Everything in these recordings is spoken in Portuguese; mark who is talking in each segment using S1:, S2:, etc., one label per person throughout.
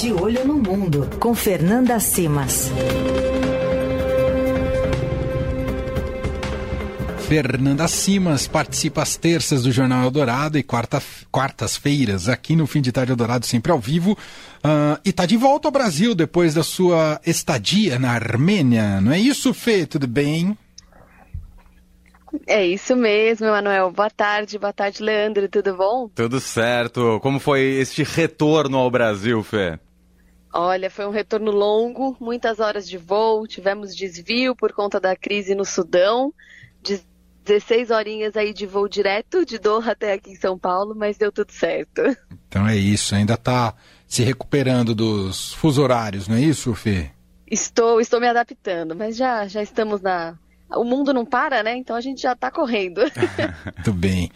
S1: De Olho no Mundo, com Fernanda Simas.
S2: Fernanda Simas participa às terças do Jornal Eldorado e quarta, quartas-feiras aqui no Fim de Tarde Eldorado, sempre ao vivo. Uh, e está de volta ao Brasil depois da sua estadia na Armênia. Não é isso, Fê? Tudo bem?
S3: É isso mesmo, Emanuel. Boa tarde, boa tarde, Leandro. Tudo bom?
S4: Tudo certo. Como foi este retorno ao Brasil, Fê?
S3: Olha, foi um retorno longo, muitas horas de voo, tivemos desvio por conta da crise no Sudão. 16 horinhas aí de voo direto de Doha até aqui em São Paulo, mas deu tudo certo.
S2: Então é isso, ainda está se recuperando dos fuso horários, não é isso, Fê?
S3: Estou, estou me adaptando, mas já, já estamos na. O mundo não para, né? Então a gente já está correndo.
S2: Muito bem.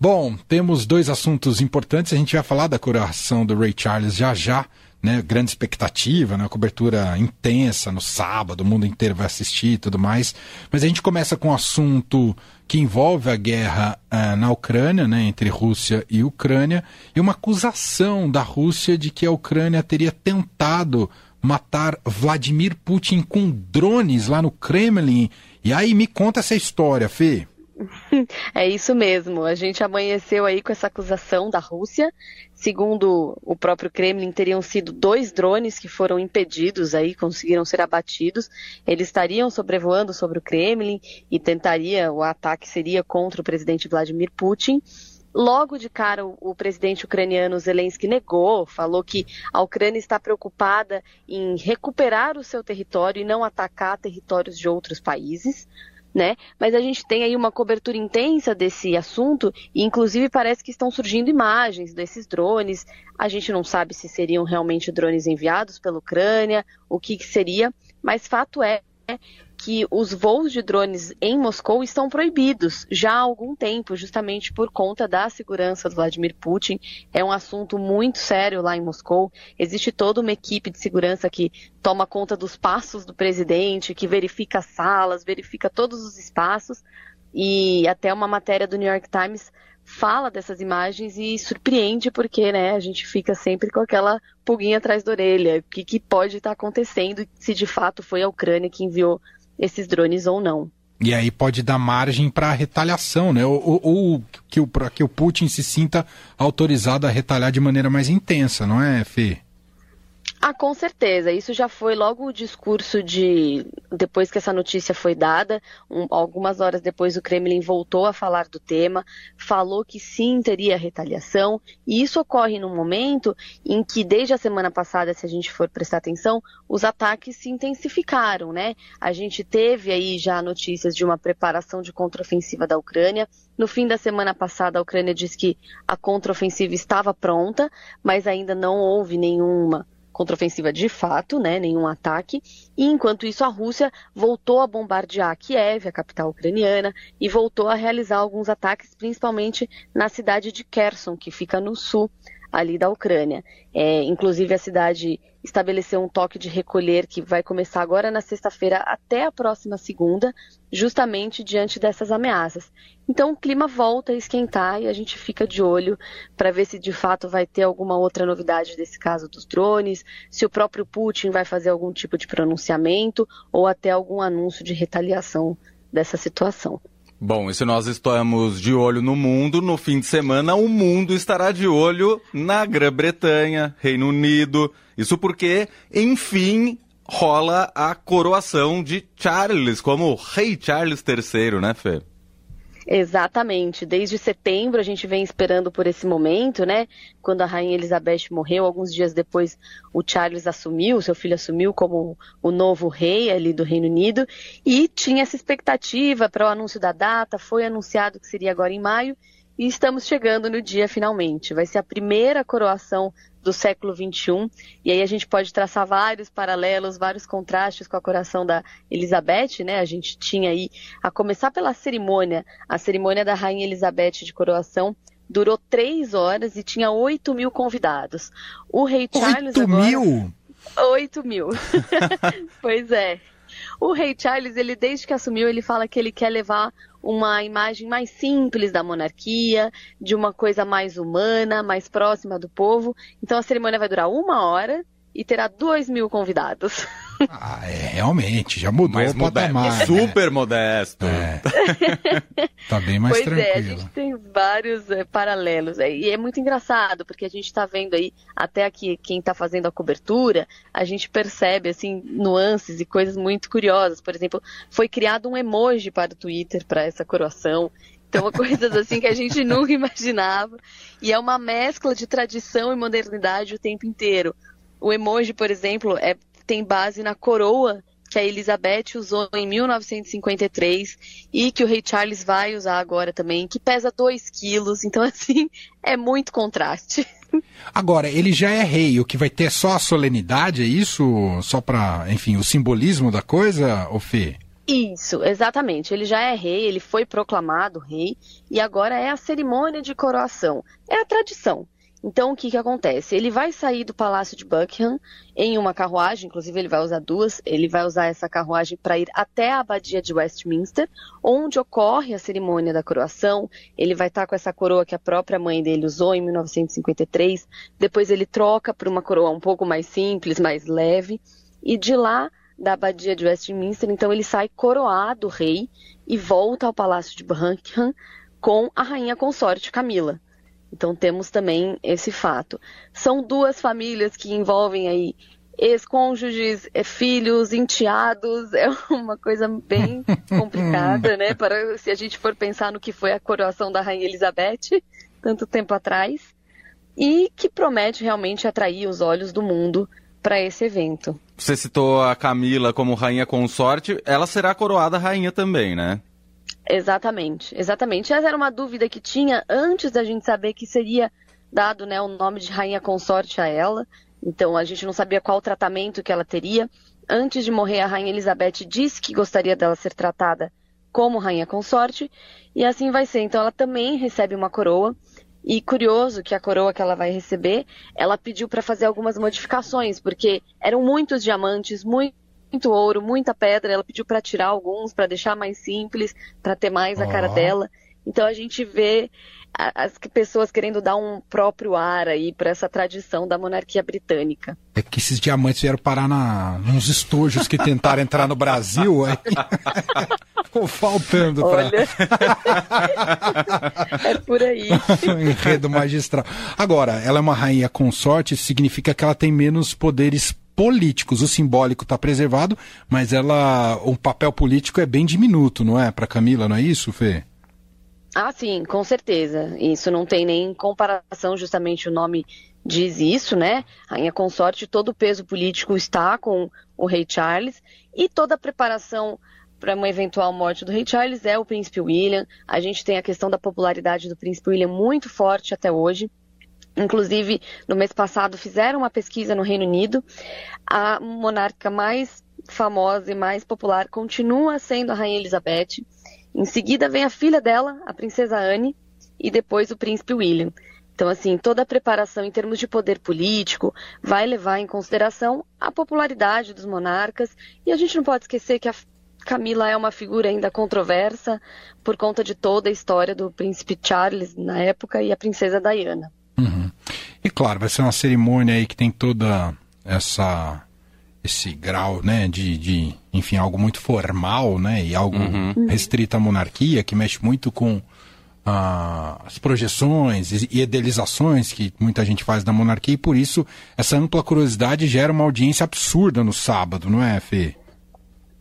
S2: Bom, temos dois assuntos importantes. A gente vai falar da coroação do Ray Charles já já né, grande expectativa, né, cobertura intensa no sábado, o mundo inteiro vai assistir e tudo mais. Mas a gente começa com um assunto que envolve a guerra uh, na Ucrânia, né, entre Rússia e Ucrânia, e uma acusação da Rússia de que a Ucrânia teria tentado matar Vladimir Putin com drones lá no Kremlin. E aí me conta essa história, Fê.
S3: É isso mesmo. A gente amanheceu aí com essa acusação da Rússia. Segundo o próprio Kremlin, teriam sido dois drones que foram impedidos aí, conseguiram ser abatidos. Eles estariam sobrevoando sobre o Kremlin e tentaria, o ataque seria contra o presidente Vladimir Putin. Logo de cara, o, presidente ucraniano Zelensky negou, falou que a Ucrânia está preocupada em recuperar o seu território e não atacar territórios de outros países né? Mas a gente tem aí uma cobertura intensa desse assunto e inclusive parece que estão surgindo imagens desses drones. A gente não sabe se seriam realmente drones enviados pela Ucrânia, o que, que seria, mas fato é que os voos de drones em Moscou estão proibidos já há algum tempo, justamente por conta da segurança do Vladimir Putin. É um assunto muito sério lá em Moscou. Existe toda uma equipe de segurança que toma conta dos passos do presidente, que verifica as salas, verifica todos os espaços. E até uma matéria do New York Times fala dessas imagens e surpreende porque né, a gente fica sempre com aquela pulguinha atrás da orelha. O que, que pode estar acontecendo se de fato foi a Ucrânia que enviou esses drones ou não.
S2: E aí pode dar margem para retaliação, né? Ou, ou, ou que, o, que o Putin se sinta autorizado a retalhar de maneira mais intensa, não é, Fê?
S3: Ah, com certeza. Isso já foi logo o discurso de. Depois que essa notícia foi dada, um, algumas horas depois o Kremlin voltou a falar do tema, falou que sim teria retaliação, e isso ocorre num momento em que, desde a semana passada, se a gente for prestar atenção, os ataques se intensificaram, né? A gente teve aí já notícias de uma preparação de contraofensiva da Ucrânia. No fim da semana passada, a Ucrânia disse que a contraofensiva estava pronta, mas ainda não houve nenhuma contraofensiva de fato, né, nenhum ataque. E enquanto isso, a Rússia voltou a bombardear Kiev, a capital ucraniana, e voltou a realizar alguns ataques, principalmente na cidade de Kherson, que fica no sul ali da Ucrânia. É, inclusive, a cidade estabeleceu um toque de recolher que vai começar agora na sexta-feira até a próxima segunda, justamente diante dessas ameaças. Então, o clima volta a esquentar e a gente fica de olho para ver se de fato vai ter alguma outra novidade desse caso dos drones, se o próprio Putin vai fazer algum tipo de pronunciamento ou até algum anúncio de retaliação dessa situação.
S4: Bom, e se nós estamos de olho no mundo, no fim de semana o mundo estará de olho na Grã-Bretanha, Reino Unido. Isso porque, enfim, rola a coroação de Charles como rei Charles III, né, Fê?
S3: Exatamente. Desde setembro a gente vem esperando por esse momento, né? Quando a rainha Elizabeth morreu, alguns dias depois o Charles assumiu, seu filho assumiu como o novo rei ali do Reino Unido e tinha essa expectativa para o anúncio da data, foi anunciado que seria agora em maio e estamos chegando no dia finalmente. Vai ser a primeira coroação do século XXI. E aí a gente pode traçar vários paralelos, vários contrastes com a coroação da Elizabeth, né? A gente tinha aí, a começar pela cerimônia, a cerimônia da Rainha Elizabeth de coroação durou três horas e tinha 8 mil convidados. O rei Charles
S2: 8
S3: agora...
S2: mil?
S3: 8 mil. pois é. O rei Charles, ele desde que assumiu, ele fala que ele quer levar uma imagem mais simples da monarquia, de uma coisa mais humana, mais próxima do povo. Então a cerimônia vai durar uma hora e terá 2 mil convidados.
S2: Ah, é, realmente, já mudou
S4: mais
S2: o patamar.
S4: Modesto,
S2: né?
S4: Super modesto.
S2: É. tá bem mais
S3: pois
S2: tranquilo.
S3: é, a gente tem vários é, paralelos. É, e é muito engraçado, porque a gente está vendo aí, até aqui quem está fazendo a cobertura, a gente percebe assim nuances e coisas muito curiosas. Por exemplo, foi criado um emoji para o Twitter para essa coroação. Então, coisas assim que a gente nunca imaginava. E é uma mescla de tradição e modernidade o tempo inteiro. O emoji, por exemplo, é, tem base na coroa que a Elizabeth usou em 1953 e que o rei Charles vai usar agora também, que pesa 2 quilos. Então, assim, é muito contraste.
S2: Agora, ele já é rei, o que vai ter é só a solenidade, é isso? Só para, enfim, o simbolismo da coisa, ô Fê?
S3: Isso, exatamente. Ele já é rei, ele foi proclamado rei e agora é a cerimônia de coroação. É a tradição. Então, o que, que acontece? Ele vai sair do Palácio de Buckingham em uma carruagem, inclusive ele vai usar duas. Ele vai usar essa carruagem para ir até a abadia de Westminster, onde ocorre a cerimônia da coroação. Ele vai estar com essa coroa que a própria mãe dele usou em 1953. Depois ele troca por uma coroa um pouco mais simples, mais leve. E de lá, da abadia de Westminster, então ele sai coroado rei e volta ao Palácio de Buckingham com a rainha consorte Camila. Então temos também esse fato. São duas famílias que envolvem aí ex-cônjuges, filhos, enteados, é uma coisa bem complicada, né? Para se a gente for pensar no que foi a coroação da rainha Elizabeth tanto tempo atrás e que promete realmente atrair os olhos do mundo para esse evento.
S4: Você citou a Camila como rainha consorte, ela será coroada rainha também, né?
S3: Exatamente, exatamente. Essa era uma dúvida que tinha antes da gente saber que seria dado né, o nome de rainha consorte a ela. Então a gente não sabia qual tratamento que ela teria. Antes de morrer, a rainha Elizabeth disse que gostaria dela ser tratada como rainha consorte, e assim vai ser. Então ela também recebe uma coroa. E curioso que a coroa que ela vai receber, ela pediu para fazer algumas modificações, porque eram muitos diamantes, muito muito ouro, muita pedra. Ela pediu para tirar alguns, para deixar mais simples, para ter mais a cara dela. Então a gente vê as pessoas querendo dar um próprio ar aí para essa tradição da monarquia britânica.
S2: É que esses diamantes vieram parar na, nos estojos que tentaram entrar no Brasil, aí ficou faltando
S3: para. Olha... é por aí.
S2: Enredo magistral. Agora, ela é uma rainha consorte, significa que ela tem menos poderes políticos. O simbólico está preservado, mas ela, o papel político é bem diminuto, não é? Para Camila, não é isso, Fê?
S3: Ah, sim, com certeza. Isso não tem nem comparação, justamente o nome diz isso, né? Rainha consorte, todo o peso político está com o rei Charles e toda a preparação para uma eventual morte do rei Charles é o príncipe William. A gente tem a questão da popularidade do príncipe William muito forte até hoje. Inclusive, no mês passado, fizeram uma pesquisa no Reino Unido. A monarca mais famosa e mais popular continua sendo a Rainha Elizabeth. Em seguida vem a filha dela, a princesa Anne, e depois o príncipe William. Então, assim, toda a preparação em termos de poder político vai levar em consideração a popularidade dos monarcas. E a gente não pode esquecer que a Camila é uma figura ainda controversa por conta de toda a história do príncipe Charles na época e a princesa Diana.
S2: Uhum. E claro, vai ser uma cerimônia aí que tem toda essa esse grau, né, de, de enfim, algo muito formal, né, e algo uhum. restrito à monarquia, que mexe muito com ah, as projeções e idealizações que muita gente faz da monarquia, e por isso essa ampla curiosidade gera uma audiência absurda no sábado, não é, Fê?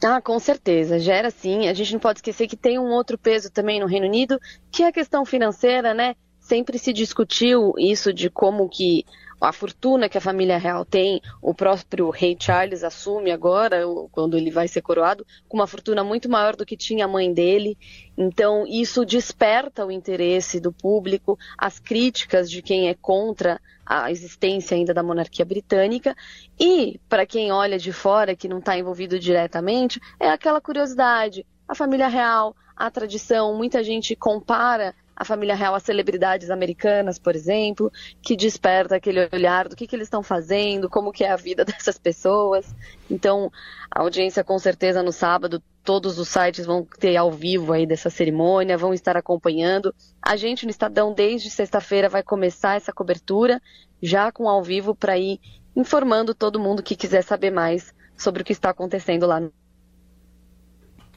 S3: Ah, com certeza, gera sim. A gente não pode esquecer que tem um outro peso também no Reino Unido, que é a questão financeira, né? Sempre se discutiu isso de como que a fortuna que a família real tem, o próprio rei Charles assume agora, quando ele vai ser coroado, com uma fortuna muito maior do que tinha a mãe dele. Então, isso desperta o interesse do público, as críticas de quem é contra a existência ainda da monarquia britânica. E, para quem olha de fora, que não está envolvido diretamente, é aquela curiosidade. A família real, a tradição, muita gente compara a família real, as celebridades americanas, por exemplo, que desperta aquele olhar do que, que eles estão fazendo, como que é a vida dessas pessoas. Então, a audiência com certeza no sábado, todos os sites vão ter ao vivo aí dessa cerimônia, vão estar acompanhando. A gente no Estadão, desde sexta-feira, vai começar essa cobertura, já com ao vivo, para ir informando todo mundo que quiser saber mais sobre o que está acontecendo lá.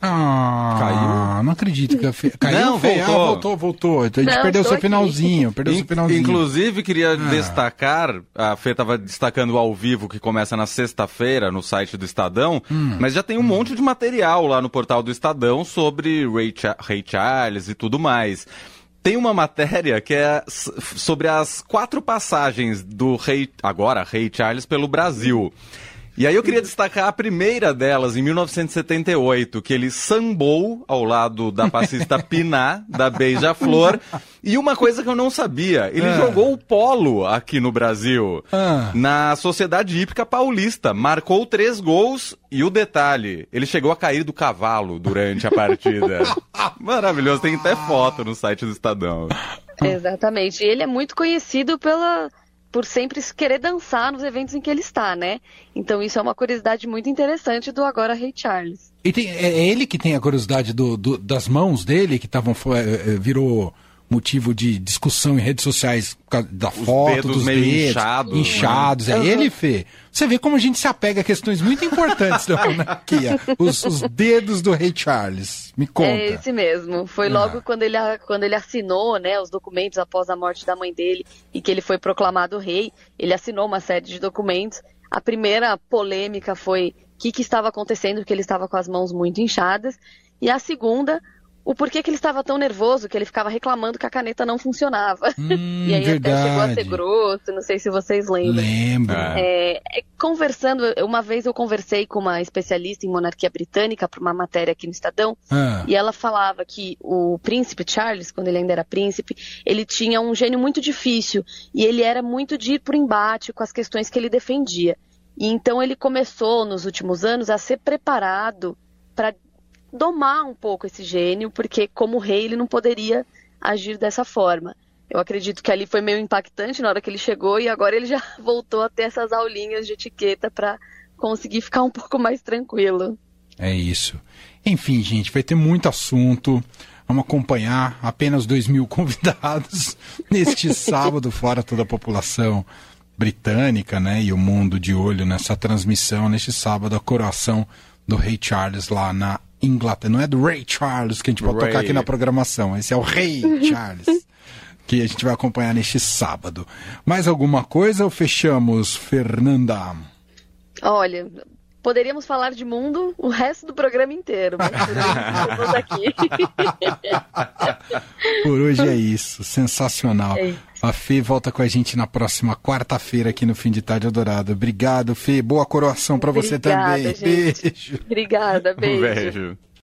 S2: Ah, caiu? Não acredito que a Fê... Caiu,
S4: Não,
S2: Fê?
S4: voltou.
S2: Ah, voltou, voltou. A gente
S3: Não,
S2: perdeu seu
S3: aqui.
S2: finalzinho, perdeu seu
S4: In-
S2: finalzinho.
S4: Inclusive, queria
S2: Ah.
S4: destacar, a Fê estava destacando ao vivo que começa na sexta-feira no site do Estadão,
S2: Hum.
S4: mas já tem um monte de material lá no portal do Estadão sobre Ray, Cha- Ray Charles e tudo mais. Tem uma matéria que é sobre as quatro passagens do rei, agora Rei Charles, pelo Brasil. E aí eu queria destacar a primeira delas, em 1978, que ele sambou ao lado da passista Piná, da Beija-Flor. E uma coisa que eu não sabia, ele
S2: Ah.
S4: jogou o polo aqui no Brasil,
S2: Ah.
S4: na Sociedade Hípica Paulista. Marcou três gols e o detalhe, ele chegou a cair do cavalo durante a partida. Maravilhoso, tem até foto no site do Estadão.
S3: Exatamente. E ele é muito conhecido pela por sempre querer dançar nos eventos em que ele está, né? Então isso é uma curiosidade muito interessante do agora Rei Charles.
S2: E tem- é é ele que tem a curiosidade do, do- das mãos dele, que estavam virou motivo de discussão em redes sociais da foto
S4: dedos
S2: dos
S4: meio
S2: dedos,
S4: inchados, né?
S2: inchados. É
S3: Uhum.
S2: ele, Fê. Você vê como a gente se apega a questões muito importantes da monarquia. Os, os dedos do rei Charles. Me conta.
S3: É esse mesmo. Foi
S2: Ah.
S3: logo quando ele, quando ele assinou né, os documentos após a morte da mãe dele e que ele foi proclamado rei. Ele assinou uma série de documentos. A primeira polêmica foi o que, que estava acontecendo, porque ele estava com as mãos muito inchadas. E a segunda, o porquê que ele estava tão nervoso, que ele ficava reclamando que a caneta não funcionava.
S2: Hum,
S3: e aí até chegou a
S2: verdade.
S3: ser grosso, não sei se vocês lembram.
S2: Lembro.
S4: É.
S3: É, é, conversando, uma vez eu conversei com uma especialista em monarquia britânica para uma matéria aqui no Estadão,
S2: Ah,
S3: e ela falava que o príncipe Charles, quando ele ainda era príncipe, ele tinha um gênio muito difícil e ele era muito de ir por embate com as questões que ele defendia. E então ele começou nos últimos anos a ser preparado para domar um pouco esse gênio, porque como rei ele não poderia agir dessa forma. Eu acredito que ali foi meio impactante na hora que ele chegou e agora ele já voltou a ter essas aulinhas de etiqueta para conseguir ficar um pouco mais tranquilo.
S2: É isso. Enfim, gente, vai ter muito assunto. Vamos acompanhar apenas 2 mil convidados neste sábado, fora toda a população britânica, né? E o mundo de olho nessa transmissão, neste sábado, a coroação do Rei Charles lá na Inglaterra. Não é do Rei Charles que a gente pode
S4: Ray.
S2: tocar aqui na programação, esse é o Rei Charles. Que a gente vai acompanhar neste sábado. Mais alguma coisa ou fechamos, Fernanda?
S3: Olha, poderíamos falar de mundo o resto do programa inteiro, mas podemos aqui.
S2: Por hoje é isso. Sensacional.
S3: É.
S2: A Fê volta com a gente na próxima quarta-feira aqui no Fim de Tarde Eldorado. Obrigado, Fê. Boa coroação pra você também.
S3: gente.
S2: Beijo.
S3: Obrigada, beijo.
S4: Beijo.